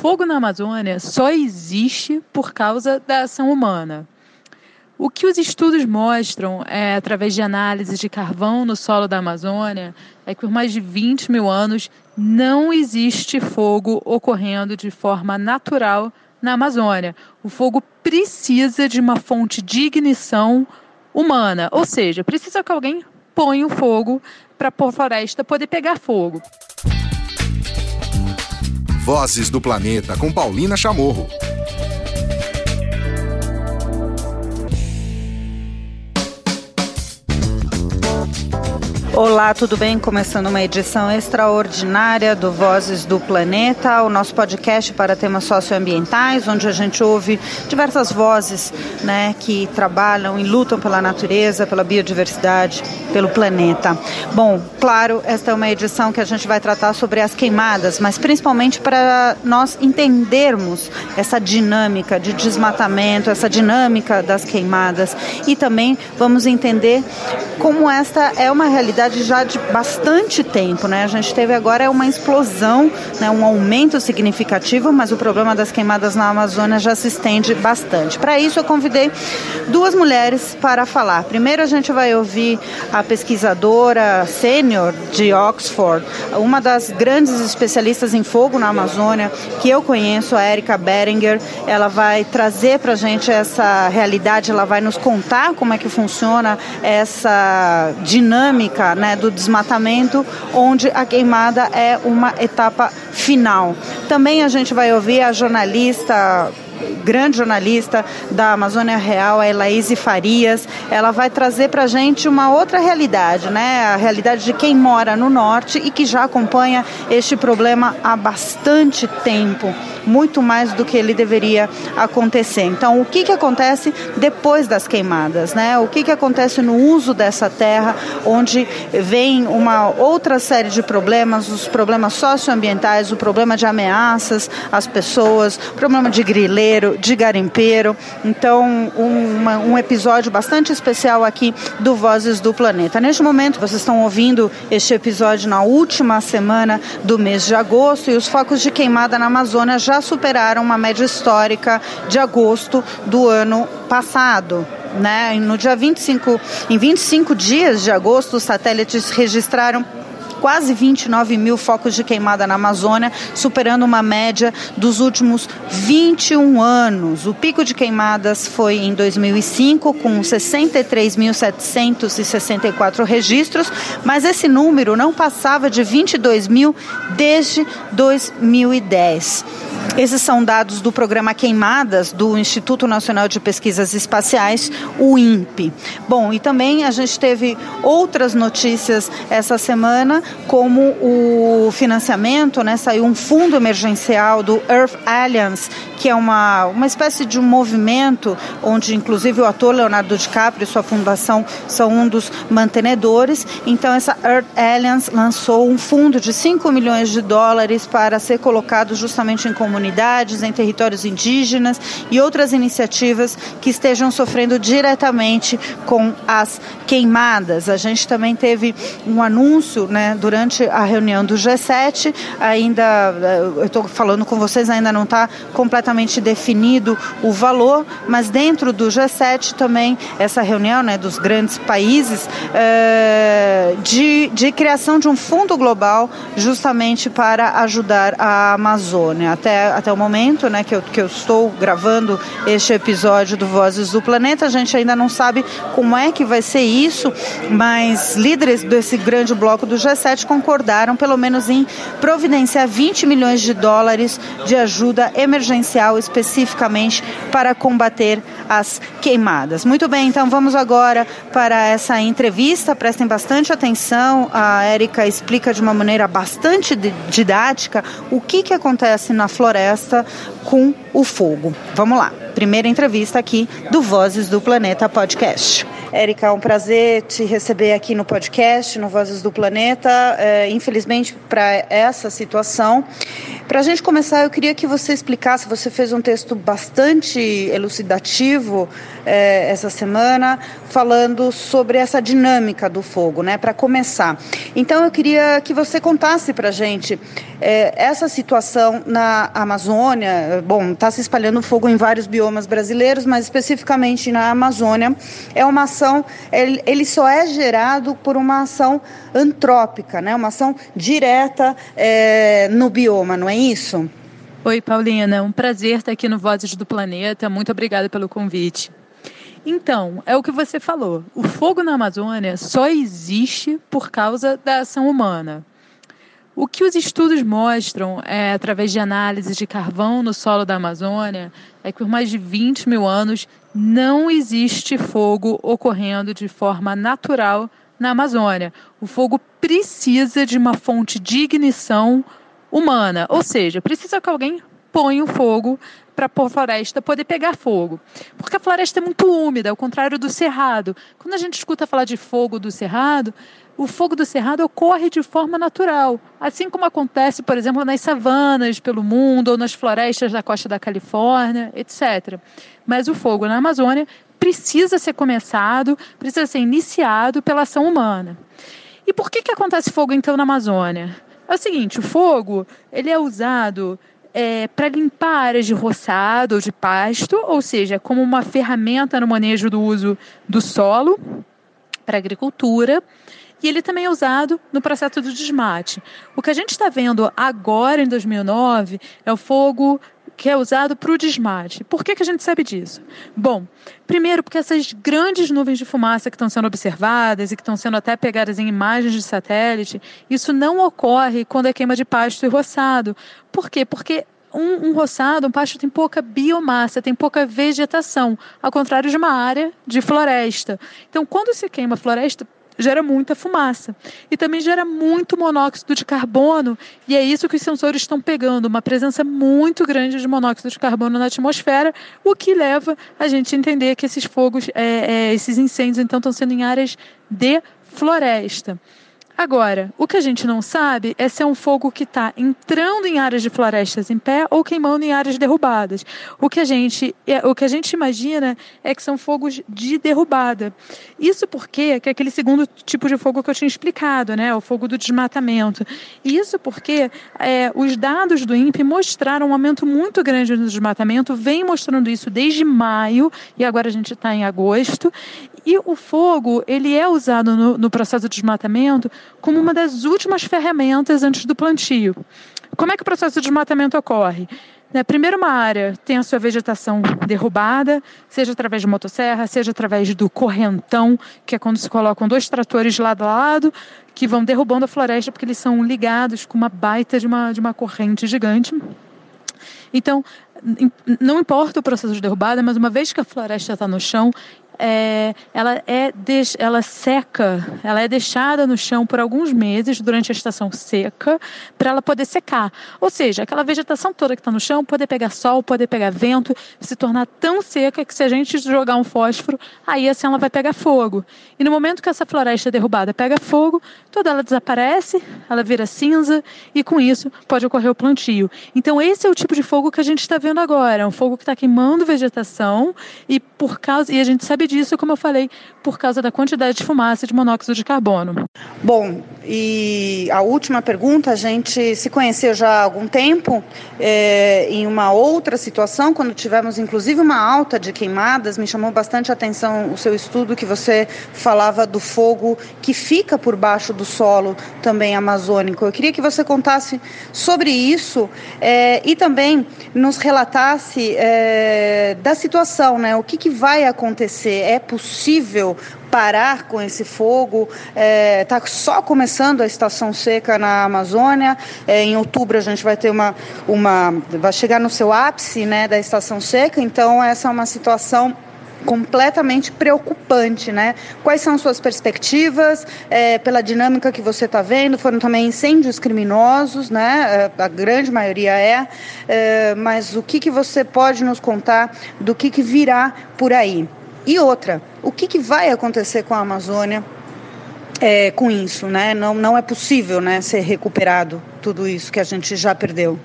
fogo na Amazônia só existe por causa da ação humana. O que os estudos mostram, é, através de análises de carvão no solo da Amazônia, é que por mais de 20 mil anos não existe fogo ocorrendo de forma natural na Amazônia. O fogo precisa de uma fonte de ignição humana, ou seja, precisa que alguém ponha o fogo para a floresta poder pegar fogo. Vozes do Planeta com Paulina Chamorro. Olá, tudo bem? Começando uma edição extraordinária do Vozes do Planeta, o nosso podcast para temas socioambientais, onde a gente ouve diversas vozes né, que trabalham e lutam pela natureza, pela biodiversidade, pelo planeta. Bom, claro, esta é uma edição que a gente vai tratar sobre as queimadas, mas principalmente para nós entendermos essa dinâmica de desmatamento, essa dinâmica das queimadas e também vamos entender como esta é uma realidade verdade, já de bastante tempo. Né? A gente teve agora uma explosão, né? um aumento significativo, mas o problema das queimadas na Amazônia já se estende bastante. Para isso, eu convidei duas mulheres para falar. Primeiro, a gente vai ouvir a pesquisadora sênior de Oxford, uma das grandes especialistas em fogo na Amazônia, que eu conheço, a Erika Beringer. Ela vai trazer para a gente essa realidade, ela vai nos contar como é que funciona essa dinâmica né, do desmatamento, onde a queimada é uma etapa final. Também a gente vai ouvir a jornalista grande jornalista da Amazônia Real, a Elaíse Farias. Ela vai trazer para a gente uma outra realidade, né? A realidade de quem mora no norte e que já acompanha este problema há bastante tempo, muito mais do que ele deveria acontecer. Então, o que, que acontece depois das queimadas, né? O que, que acontece no uso dessa terra, onde vem uma outra série de problemas, os problemas socioambientais, o problema de ameaças às pessoas, o problema de grileiro, de garimpeiro. Então, uma, um episódio bastante especial aqui do Vozes do Planeta. Neste momento, vocês estão ouvindo este episódio na última semana do mês de agosto e os focos de queimada na Amazônia já superaram uma média histórica de agosto do ano passado. Né? No dia 25, em 25 dias de agosto, os satélites registraram quase 29 mil focos de queimada na Amazônia, superando uma média dos últimos 21 anos. O pico de queimadas foi em 2005, com 63.764 registros, mas esse número não passava de 22 mil desde 2010. Esses são dados do programa Queimadas do Instituto Nacional de Pesquisas Espaciais, o INPE. Bom, e também a gente teve outras notícias essa semana, como o financiamento, né? Saiu um fundo emergencial do Earth Alliance, que é uma, uma espécie de um movimento onde inclusive o ator Leonardo DiCaprio e sua fundação são um dos mantenedores. Então essa Earth Alliance lançou um fundo de 5 milhões de dólares para ser colocado justamente em comunidades, em territórios indígenas e outras iniciativas que estejam sofrendo diretamente com as queimadas. A gente também teve um anúncio né, durante a reunião do G7, ainda, eu estou falando com vocês, ainda não está completamente definido o valor, mas dentro do G7 também, essa reunião né, dos grandes países, é, de, de criação de um fundo global justamente para ajudar a Amazônia. Até até o momento, né, que eu, que eu estou gravando este episódio do Vozes do Planeta, a gente ainda não sabe como é que vai ser isso, mas líderes desse grande bloco do G7 concordaram, pelo menos, em providenciar 20 milhões de dólares de ajuda emergencial especificamente para combater as queimadas. Muito bem, então vamos agora para essa entrevista. Prestem bastante atenção. A Érica explica de uma maneira bastante didática o que, que acontece na floresta com o fogo. Vamos lá, primeira entrevista aqui do Vozes do Planeta Podcast. Érica, é um prazer te receber aqui no podcast, no Vozes do Planeta. É, infelizmente, para essa situação. Para a gente começar, eu queria que você explicasse. Você fez um texto bastante elucidativo é, essa semana, falando sobre essa dinâmica do fogo, né? Para começar. Então, eu queria que você contasse para a gente é, essa situação na Amazônia. Bom, está se espalhando fogo em vários biomas brasileiros, mas especificamente na Amazônia. É uma ação, ele, ele só é gerado por uma ação antrópica, né? uma ação direta é, no bioma, não é isso? Oi, Paulina, um prazer estar aqui no Vozes do Planeta. Muito obrigada pelo convite. Então, é o que você falou. O fogo na Amazônia só existe por causa da ação humana. O que os estudos mostram, é, através de análises de carvão no solo da Amazônia, é que por mais de 20 mil anos não existe fogo ocorrendo de forma natural na Amazônia. O fogo precisa de uma fonte de ignição humana, ou seja, precisa que alguém ponha o fogo para a floresta poder pegar fogo. Porque a floresta é muito úmida, ao contrário do cerrado. Quando a gente escuta falar de fogo do cerrado, o fogo do cerrado ocorre de forma natural, assim como acontece, por exemplo, nas savanas pelo mundo ou nas florestas da costa da Califórnia, etc. Mas o fogo na Amazônia precisa ser começado, precisa ser iniciado pela ação humana. E por que, que acontece fogo então na Amazônia? É o seguinte, o fogo ele é usado é, para limpar áreas de roçado ou de pasto, ou seja, como uma ferramenta no manejo do uso do solo para agricultura e ele também é usado no processo do desmate. O que a gente está vendo agora, em 2009, é o fogo que é usado para o desmate. Por que, que a gente sabe disso? Bom, primeiro porque essas grandes nuvens de fumaça que estão sendo observadas e que estão sendo até pegadas em imagens de satélite, isso não ocorre quando é queima de pasto e roçado. Por quê? Porque um, um, roçado, um pasto tem pouca biomassa, tem pouca vegetação, ao contrário de uma área de floresta. Então, quando se queima floresta, gera muita fumaça. E também gera muito monóxido de carbono, e é isso que os sensores estão pegando, uma presença muito grande de monóxido de carbono na atmosfera, o que leva a gente a entender que esses fogos, é, é, esses incêndios, então, estão sendo em áreas de floresta. Agora, o que a gente não sabe é se é um fogo que está entrando em áreas de florestas em pé ou queimando em áreas derrubadas. O que a gente, é, o que a gente imagina é que são fogos de derrubada. Isso porque que é aquele segundo tipo de fogo que eu tinha explicado, né, o fogo do desmatamento. Isso porque é, os dados do INPE mostraram um aumento muito grande no desmatamento, vem mostrando isso desde maio e agora a gente está em agosto. E o fogo ele é usado no, no processo de desmatamento como uma das últimas ferramentas antes do plantio. Como é que o processo de desmatamento ocorre? Né, primeiro, uma área tem a sua vegetação derrubada, seja através de motosserra, seja através do correntão, que é quando se colocam dois tratores lado a lado, que vão derrubando a floresta, porque eles são ligados com uma baita de uma, de uma corrente gigante. Então, não importa o processo de derrubada, mas uma vez que a floresta está no chão, é, ela, é de, ela seca, ela é deixada no chão por alguns meses durante a estação seca para ela poder secar. Ou seja, aquela vegetação toda que está no chão poder pegar sol, poder pegar vento, se tornar tão seca que se a gente jogar um fósforo, aí assim ela vai pegar fogo. E no momento que essa floresta é derrubada pega fogo, toda ela desaparece, ela vira cinza e com isso pode ocorrer o plantio. Então esse é o tipo de fogo que a gente está vendo agora, é um fogo que está queimando vegetação e por causa e a gente sabe disso, como eu falei, por causa da quantidade de fumaça de monóxido de carbono. Bom, e a última pergunta, a gente se conheceu já há algum tempo, é, em uma outra situação, quando tivemos inclusive uma alta de queimadas, me chamou bastante a atenção o seu estudo que você falava do fogo que fica por baixo do solo também amazônico. Eu queria que você contasse sobre isso é, e também nos relatasse é, da situação, né? O que, que vai acontecer? É possível parar com esse fogo. Está é, tá só começando a estação seca na Amazônia. É, em outubro a gente vai ter uma, uma. vai chegar no seu ápice né, da estação seca, então essa é uma situação completamente preocupante, né? Quais são suas perspectivas é, pela dinâmica que você está vendo? Foram também incêndios criminosos, né? É, a grande maioria é, é mas o que, que você pode nos contar do que, que virá por aí? E outra, o que, que vai acontecer com a Amazônia é, com isso, né? Não, não é possível né, ser recuperado tudo isso que a gente já perdeu.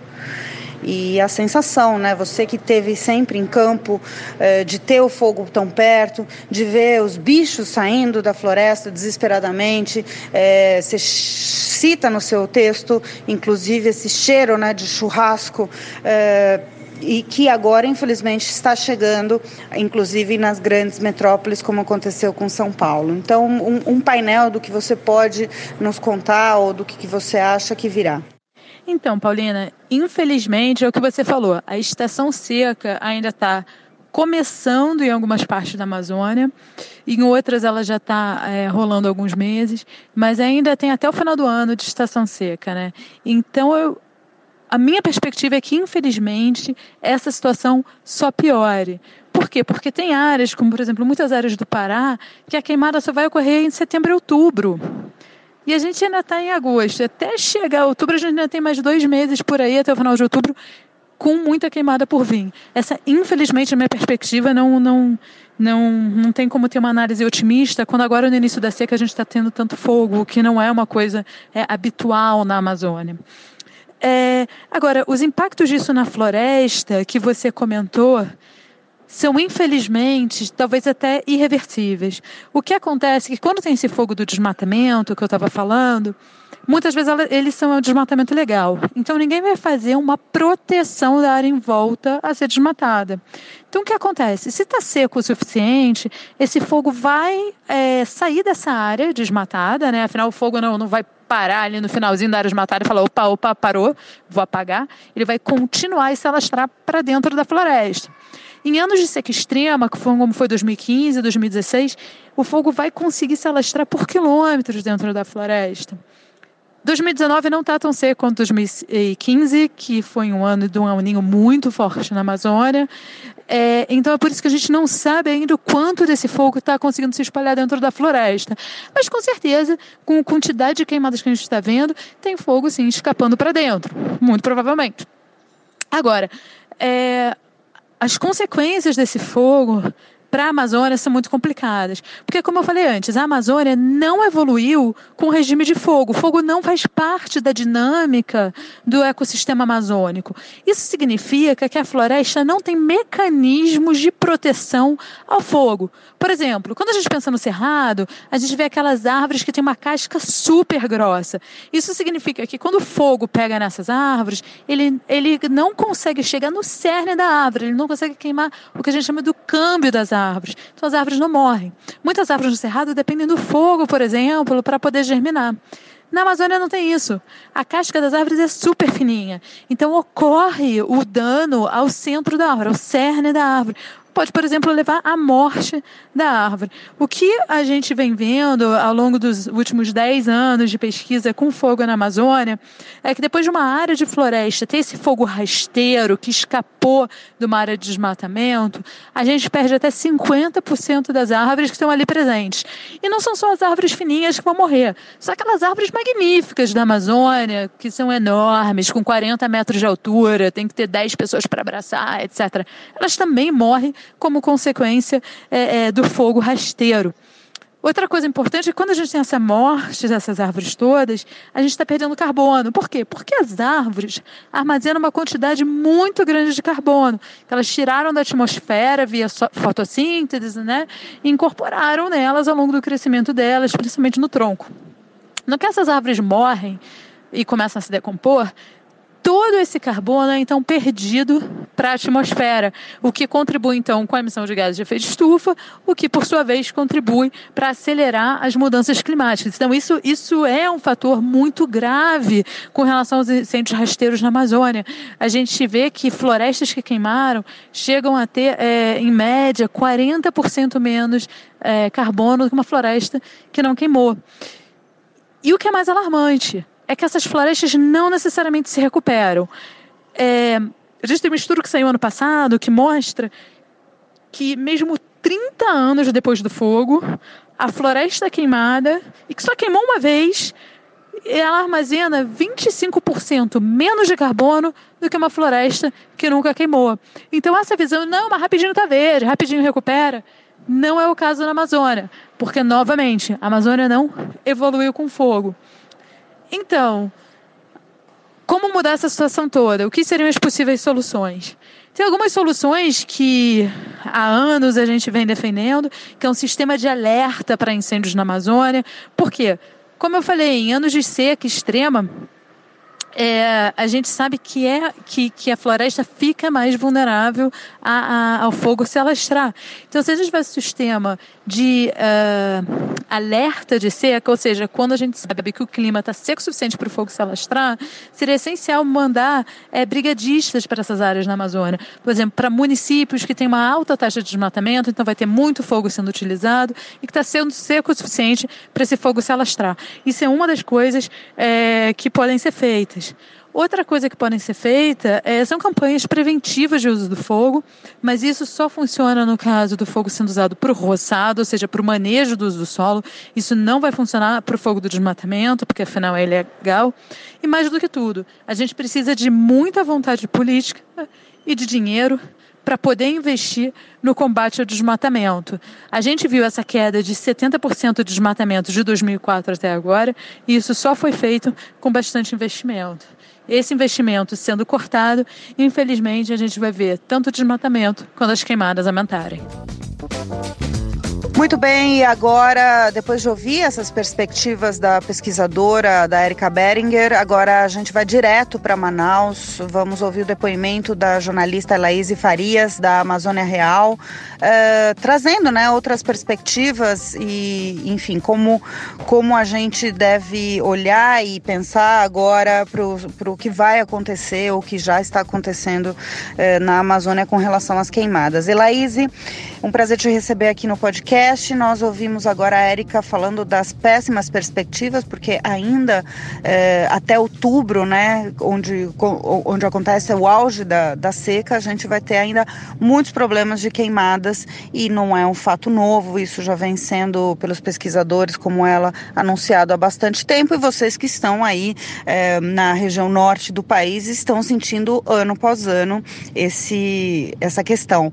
E a sensação, né? Você que teve sempre em campo, é, de ter o fogo tão perto, de ver os bichos saindo da floresta desesperadamente. É, você cita no seu texto, inclusive, esse cheiro né, de churrasco. É, e que agora, infelizmente, está chegando, inclusive nas grandes metrópoles, como aconteceu com São Paulo. Então, um, um painel do que você pode nos contar ou do que, que você acha que virá. Então, Paulina, infelizmente é o que você falou, a estação seca ainda está começando em algumas partes da Amazônia, em outras ela já está é, rolando alguns meses, mas ainda tem até o final do ano de estação seca, né? Então eu, a minha perspectiva é que, infelizmente, essa situação só piore. Por quê? Porque tem áreas, como por exemplo muitas áreas do Pará, que a queimada só vai ocorrer em setembro e outubro. E a gente ainda está em agosto. Até chegar outubro, a gente ainda tem mais dois meses por aí, até o final de outubro, com muita queimada por vir. Essa, infelizmente, a minha perspectiva não, não, não, não tem como ter uma análise otimista quando agora no início da seca a gente está tendo tanto fogo, que não é uma coisa é, habitual na Amazônia. É, agora, os impactos disso na floresta que você comentou, são infelizmente, talvez até irreversíveis. O que acontece é que quando tem esse fogo do desmatamento que eu estava falando, muitas vezes eles são um desmatamento legal. Então ninguém vai fazer uma proteção da área em volta a ser desmatada. Então o que acontece? Se está seco o suficiente, esse fogo vai é, sair dessa área desmatada, né? Afinal o fogo não, não vai parar ali no finalzinho da área desmatada e falar, opa, opa, parou, vou apagar. Ele vai continuar e se alastrar para dentro da floresta. Em anos de seca extrema, como foi 2015, 2016, o fogo vai conseguir se alastrar por quilômetros dentro da floresta. 2019 não está tão seco quanto 2015, que foi um ano de um aninho muito forte na Amazônia. É, então é por isso que a gente não sabe ainda o quanto desse fogo está conseguindo se espalhar dentro da floresta. Mas com certeza, com a quantidade de queimadas que a gente está vendo, tem fogo sim escapando para dentro, muito provavelmente. Agora, é, as consequências desse fogo para a Amazônia são muito complicadas. Porque, como eu falei antes, a Amazônia não evoluiu com o regime de fogo. O fogo não faz parte da dinâmica do ecossistema amazônico. Isso significa que a floresta não tem mecanismos de proteção ao fogo. Por exemplo, quando a gente pensa no cerrado, a gente vê aquelas árvores que têm uma casca super grossa. Isso significa que quando o fogo pega nessas árvores, ele, ele não consegue chegar no cerne da árvore, ele não consegue queimar o que a gente chama do câmbio das árvores árvores. Então as árvores não morrem. Muitas árvores no cerrado dependem do fogo, por exemplo, para poder germinar. Na Amazônia não tem isso. A casca das árvores é super fininha. Então ocorre o dano ao centro da árvore, ao cerne da árvore pode, por exemplo, levar à morte da árvore. O que a gente vem vendo ao longo dos últimos 10 anos de pesquisa com fogo na Amazônia é que depois de uma área de floresta ter esse fogo rasteiro que escapou de uma área de desmatamento, a gente perde até 50% das árvores que estão ali presentes. E não são só as árvores fininhas que vão morrer, são aquelas árvores magníficas da Amazônia, que são enormes, com 40 metros de altura, tem que ter 10 pessoas para abraçar, etc. Elas também morrem como consequência é, é, do fogo rasteiro. Outra coisa importante é que quando a gente tem essa morte dessas árvores todas, a gente está perdendo carbono. Por quê? Porque as árvores armazenam uma quantidade muito grande de carbono, que elas tiraram da atmosfera via fotossíntese, né? E incorporaram nelas ao longo do crescimento delas, principalmente no tronco. No que essas árvores morrem e começam a se decompor, todo esse carbono é então perdido para a atmosfera, o que contribui então com a emissão de gases de efeito de estufa, o que por sua vez contribui para acelerar as mudanças climáticas. Então isso, isso é um fator muito grave com relação aos incêndios rasteiros na Amazônia. A gente vê que florestas que queimaram chegam a ter, é, em média, 40% menos é, carbono do que uma floresta que não queimou. E o que é mais alarmante? É que essas florestas não necessariamente se recuperam. É, a gente tem um estudo que saiu ano passado que mostra que mesmo 30 anos depois do fogo, a floresta queimada, e que só queimou uma vez, ela armazena 25% menos de carbono do que uma floresta que nunca queimou. Então essa visão, não, mas rapidinho está verde, rapidinho recupera, Não é o caso na Amazônia, porque, novamente, a Amazônia não evoluiu com fogo. Então, como mudar essa situação toda? O que seriam as possíveis soluções? Tem algumas soluções que há anos a gente vem defendendo, que é um sistema de alerta para incêndios na Amazônia. Por quê? Como eu falei, em anos de seca extrema, é, a gente sabe que, é, que, que a floresta fica mais vulnerável a, a, ao fogo se alastrar. Então, se a gente tivesse um sistema de uh, alerta de seca, ou seja, quando a gente sabe que o clima está seco o suficiente para o fogo se alastrar, seria essencial mandar é, brigadistas para essas áreas na Amazônia. Por exemplo, para municípios que têm uma alta taxa de desmatamento, então vai ter muito fogo sendo utilizado e que está sendo seco o suficiente para esse fogo se alastrar. Isso é uma das coisas é, que podem ser feitas. Outra coisa que podem ser feita é, são campanhas preventivas de uso do fogo, mas isso só funciona no caso do fogo sendo usado para o roçado, ou seja, para o manejo do uso do solo. Isso não vai funcionar para o fogo do desmatamento, porque afinal é ilegal. E mais do que tudo, a gente precisa de muita vontade política e de dinheiro para poder investir no combate ao desmatamento. A gente viu essa queda de 70% de desmatamento de 2004 até agora, e isso só foi feito com bastante investimento esse investimento sendo cortado, infelizmente a gente vai ver tanto desmatamento quanto as queimadas aumentarem. Muito bem, e agora, depois de ouvir essas perspectivas da pesquisadora, da Erika Beringer, agora a gente vai direto para Manaus. Vamos ouvir o depoimento da jornalista Laís Farias, da Amazônia Real, uh, trazendo né, outras perspectivas e, enfim, como, como a gente deve olhar e pensar agora para o que vai acontecer, o que já está acontecendo uh, na Amazônia com relação às queimadas. Elaíse, um prazer te receber aqui no podcast. Nós ouvimos agora a Érica falando das péssimas perspectivas, porque ainda é, até outubro, né, onde, onde acontece o auge da, da seca, a gente vai ter ainda muitos problemas de queimadas e não é um fato novo, isso já vem sendo pelos pesquisadores, como ela, anunciado há bastante tempo, e vocês que estão aí é, na região norte do país estão sentindo ano após ano esse, essa questão.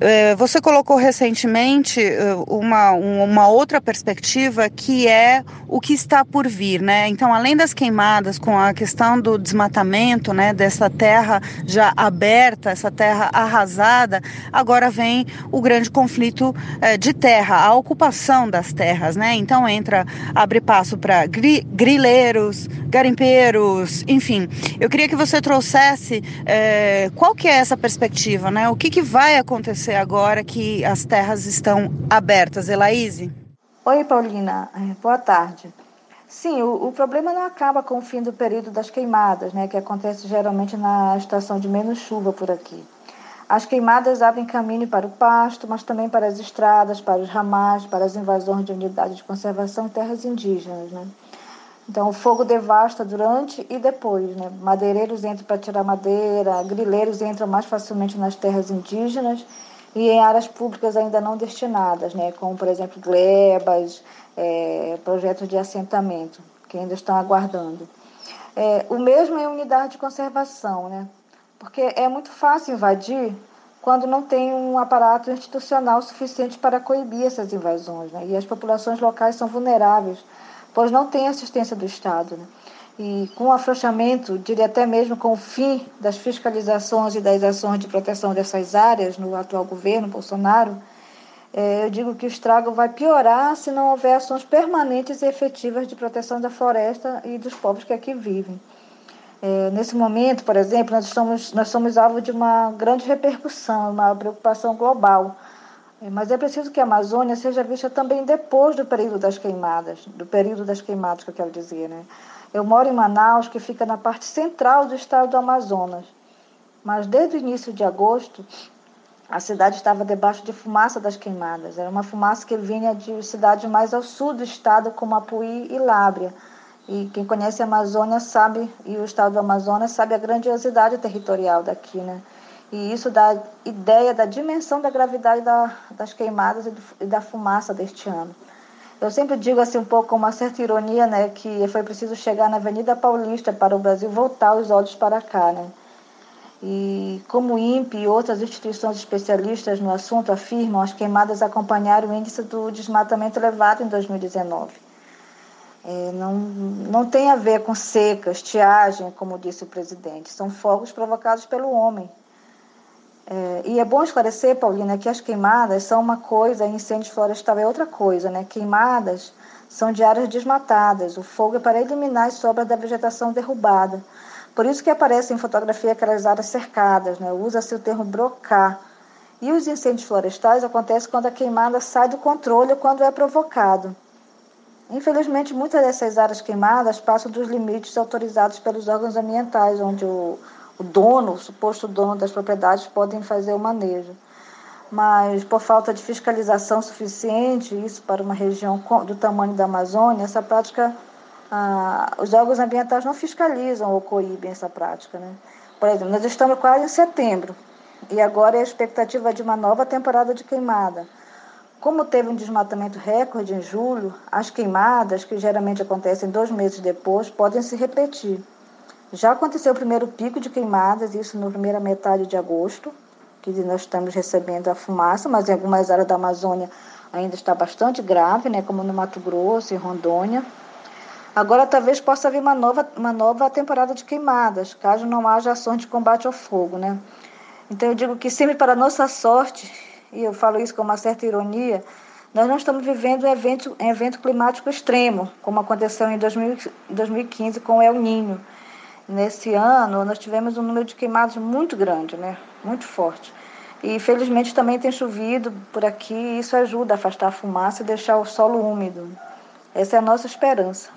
É, você colocou recentemente é, uma, uma outra perspectiva que é o que está por vir, né? Então, além das queimadas, com a questão do desmatamento, né, dessa terra já aberta, essa terra arrasada, agora vem o grande conflito é, de terra, a ocupação das terras, né? Então entra, abre passo para gri, grileiros, garimpeiros, enfim. Eu queria que você trouxesse é, qual que é essa perspectiva, né? O que, que vai acontecer agora que as terras estão abertas, Elaíse? Oi, Paulina. É, boa tarde. Sim, o, o, problema não acaba com o fim do período das queimadas, né, que acontece geralmente na estação de menos chuva por aqui. As queimadas abrem caminho para o pasto, mas também para as estradas, para os ramais, para as invasões de unidades de conservação e terras indígenas. Né? Então, o fogo devasta durante e depois. Né? Madeireiros entram para tirar madeira, grileiros entram mais facilmente nas terras indígenas e em áreas públicas ainda não destinadas, né? como, por exemplo, glebas, é, projetos de assentamento, que ainda estão aguardando. É, o mesmo é unidade de conservação, né? porque é muito fácil invadir quando não tem um aparato institucional suficiente para coibir essas invasões. Né? E as populações locais são vulneráveis pois não tem assistência do Estado. Né? E com o afrouxamento, diria até mesmo com o fim das fiscalizações e das ações de proteção dessas áreas no atual governo Bolsonaro, é, eu digo que o estrago vai piorar se não houver ações permanentes e efetivas de proteção da floresta e dos povos que aqui vivem. É, nesse momento, por exemplo, nós, estamos, nós somos alvo de uma grande repercussão, uma preocupação global é, mas é preciso que a Amazônia seja vista também depois do período das queimadas, do período das queimadas que eu quero dizer, né? Eu moro em Manaus, que fica na parte central do estado do Amazonas. Mas desde o início de agosto, a cidade estava debaixo de fumaça das queimadas. Era uma fumaça que vinha de cidades mais ao sul do estado, como Apuí e Lábrea. E quem conhece a Amazônia sabe, e o estado do Amazonas sabe a grandiosidade territorial daqui, né? E isso dá ideia da dimensão da gravidade da, das queimadas e da fumaça deste ano. Eu sempre digo assim um pouco com uma certa ironia, né, que foi preciso chegar na Avenida Paulista para o Brasil voltar os olhos para cá, né? E como o INPE e outras instituições especialistas no assunto afirmam, as queimadas acompanharam o índice do desmatamento elevado em 2019. É, não, não tem a ver com seca, estiagem, como disse o presidente, são fogos provocados pelo homem. É, e é bom esclarecer, Paulina, que as queimadas são uma coisa, incêndio florestal é outra coisa, né? Queimadas são de áreas desmatadas, o fogo é para eliminar as sobras da vegetação derrubada. Por isso que aparecem em fotografia aquelas áreas cercadas, né? usa-se o termo brocar. E os incêndios florestais acontecem quando a queimada sai do controle ou quando é provocado. Infelizmente, muitas dessas áreas queimadas passam dos limites autorizados pelos órgãos ambientais, onde o, o dono, o suposto dono das propriedades, podem fazer o manejo. Mas, por falta de fiscalização suficiente, isso para uma região do tamanho da Amazônia, essa prática ah, os órgãos ambientais não fiscalizam ou coíbem essa prática. Né? Por exemplo, nós estamos quase em setembro e agora é a expectativa de uma nova temporada de queimada. Como teve um desmatamento recorde em julho, as queimadas, que geralmente acontecem dois meses depois, podem se repetir. Já aconteceu o primeiro pico de queimadas, isso na primeira metade de agosto, que nós estamos recebendo a fumaça, mas em algumas áreas da Amazônia ainda está bastante grave, né, como no Mato Grosso e Rondônia. Agora talvez possa haver uma nova, uma nova temporada de queimadas, caso não haja ações de combate ao fogo, né? Então eu digo que sempre para nossa sorte, e eu falo isso com uma certa ironia, nós não estamos vivendo um evento, um evento climático extremo, como aconteceu em 2000, 2015 com o El Ninho. Nesse ano, nós tivemos um número de queimados muito grande, né? muito forte. E felizmente também tem chovido por aqui, e isso ajuda a afastar a fumaça e deixar o solo úmido. Essa é a nossa esperança.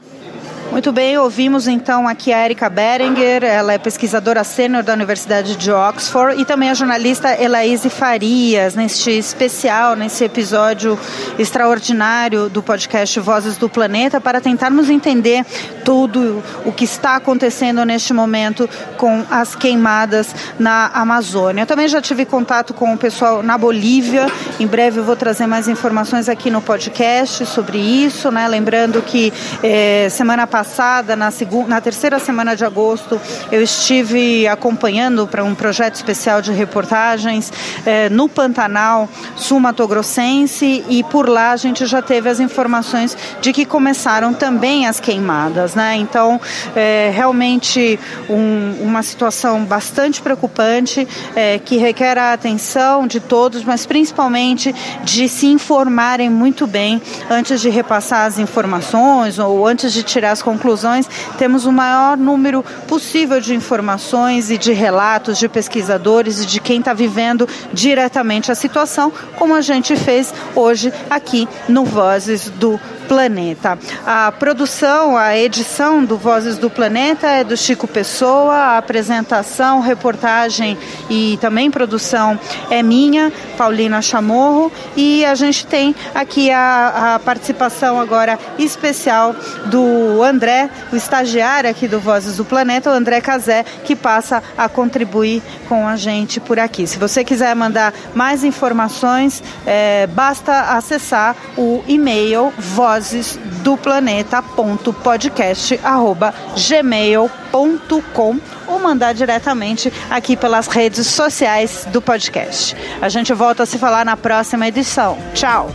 Muito bem, ouvimos então aqui a Erika Berenger, ela é pesquisadora sênior da Universidade de Oxford e também a jornalista Elaíse Farias, neste especial, nesse episódio extraordinário do podcast Vozes do Planeta, para tentarmos entender tudo o que está acontecendo neste momento com as queimadas na Amazônia. Eu também já tive contato com o pessoal na Bolívia, em breve eu vou trazer mais informações aqui no podcast sobre isso, né? Lembrando que eh, semana passada passada, na, segunda, na terceira semana de agosto, eu estive acompanhando para um projeto especial de reportagens eh, no Pantanal Sul-Mato-Grossense e por lá a gente já teve as informações de que começaram também as queimadas, né? Então, é realmente um, uma situação bastante preocupante é, que requer a atenção de todos, mas principalmente de se informarem muito bem antes de repassar as informações ou antes de tirar as conclusões, temos o maior número possível de informações e de relatos de pesquisadores e de quem está vivendo diretamente a situação, como a gente fez hoje aqui no Vozes do Planeta. A produção, a edição do Vozes do Planeta é do Chico Pessoa, a apresentação, reportagem e também produção é minha, Paulina Chamorro, e a gente tem aqui a, a participação agora especial do André, o estagiário aqui do Vozes do Planeta, o André Cazé, que passa a contribuir com a gente por aqui. Se você quiser mandar mais informações, é, basta acessar o e-mail voz vozes do planeta.podcast@gmail.com ou mandar diretamente aqui pelas redes sociais do podcast. A gente volta a se falar na próxima edição. Tchau.